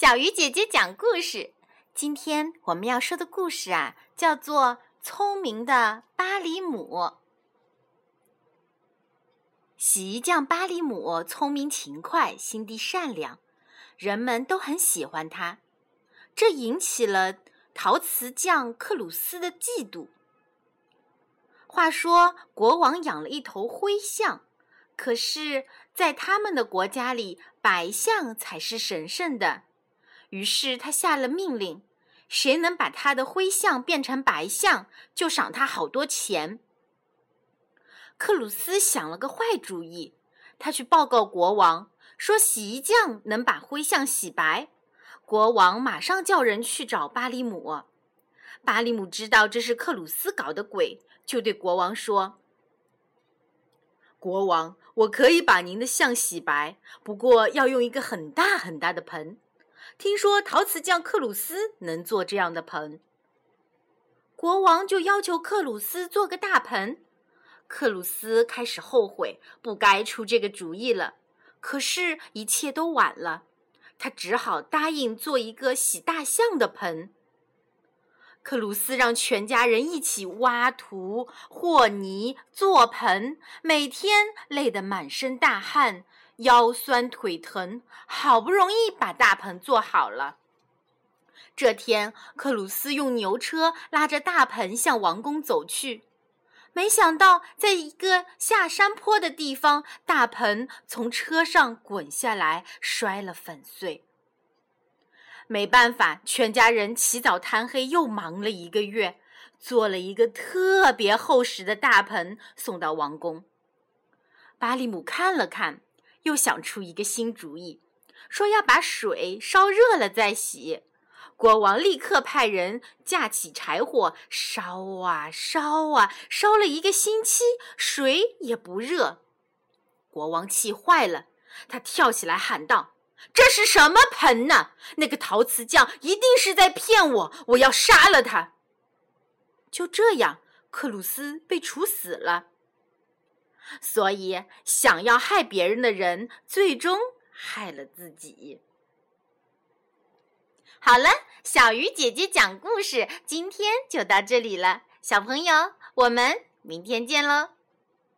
小鱼姐姐讲故事。今天我们要说的故事啊，叫做《聪明的巴里姆》。洗衣匠巴里姆聪明勤快，心地善良，人们都很喜欢他，这引起了陶瓷匠克鲁斯的嫉妒。话说，国王养了一头灰象，可是，在他们的国家里，白象才是神圣的。于是他下了命令：谁能把他的灰象变成白象，就赏他好多钱。克鲁斯想了个坏主意，他去报告国王，说洗衣匠能把灰象洗白。国王马上叫人去找巴里姆。巴里姆知道这是克鲁斯搞的鬼，就对国王说：“国王，我可以把您的象洗白，不过要用一个很大很大的盆。”听说陶瓷匠克鲁斯能做这样的盆，国王就要求克鲁斯做个大盆。克鲁斯开始后悔，不该出这个主意了。可是，一切都晚了，他只好答应做一个洗大象的盆。克鲁斯让全家人一起挖土、和泥、做盆，每天累得满身大汗。腰酸腿疼，好不容易把大盆做好了。这天，克鲁斯用牛车拉着大盆向王宫走去，没想到在一个下山坡的地方，大盆从车上滚下来，摔了粉碎。没办法，全家人起早贪黑，又忙了一个月，做了一个特别厚实的大盆，送到王宫。巴里姆看了看。又想出一个新主意，说要把水烧热了再洗。国王立刻派人架起柴火，烧啊烧啊，烧了一个星期，水也不热。国王气坏了，他跳起来喊道：“这是什么盆呢？那个陶瓷匠一定是在骗我！我要杀了他！”就这样，克鲁斯被处死了。所以，想要害别人的人，最终害了自己。好了，小鱼姐姐讲故事，今天就到这里了。小朋友，我们明天见喽！